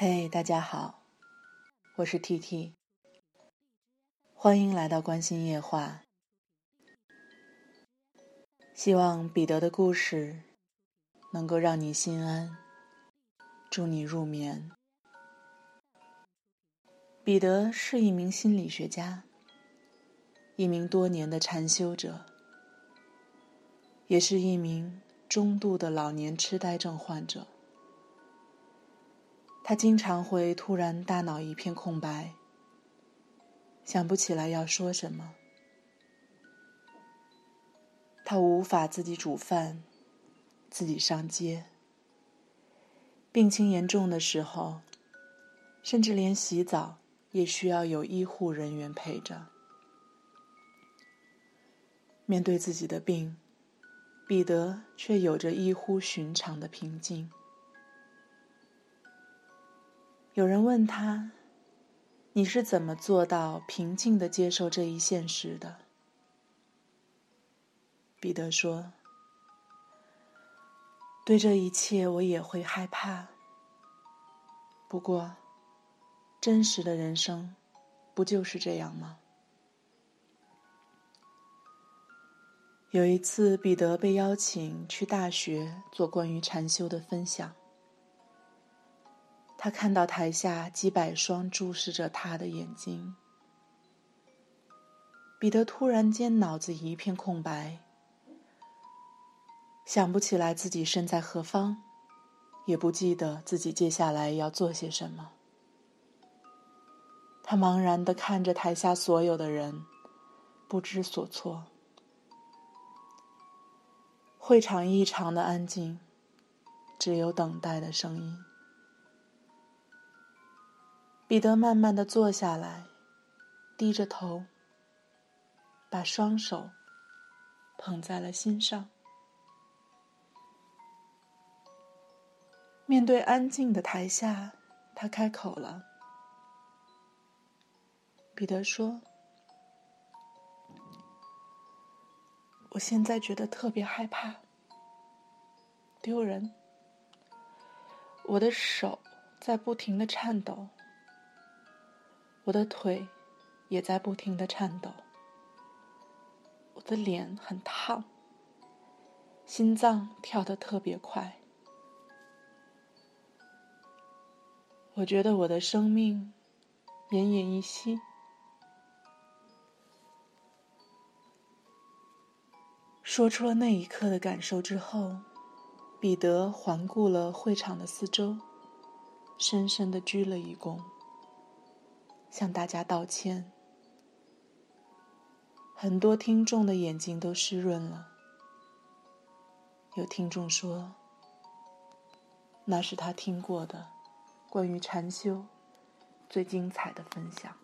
嘿，大家好，我是 T T，欢迎来到关心夜话。希望彼得的故事能够让你心安，祝你入眠。彼得是一名心理学家，一名多年的禅修者，也是一名中度的老年痴呆症患者。他经常会突然大脑一片空白，想不起来要说什么。他无法自己煮饭，自己上街。病情严重的时候，甚至连洗澡也需要有医护人员陪着。面对自己的病，彼得却有着异乎寻常的平静。有人问他：“你是怎么做到平静的接受这一现实的？”彼得说：“对这一切，我也会害怕。不过，真实的人生不就是这样吗？”有一次，彼得被邀请去大学做关于禅修的分享。他看到台下几百双注视着他的眼睛，彼得突然间脑子一片空白，想不起来自己身在何方，也不记得自己接下来要做些什么。他茫然的看着台下所有的人，不知所措。会场异常的安静，只有等待的声音。彼得慢慢的坐下来，低着头，把双手捧在了心上。面对安静的台下，他开口了。彼得说：“我现在觉得特别害怕，丢人。我的手在不停的颤抖。”我的腿也在不停的颤抖，我的脸很烫，心脏跳得特别快。我觉得我的生命奄奄一息。说出了那一刻的感受之后，彼得环顾了会场的四周，深深的鞠了一躬。向大家道歉。很多听众的眼睛都湿润了。有听众说，那是他听过的关于禅修最精彩的分享。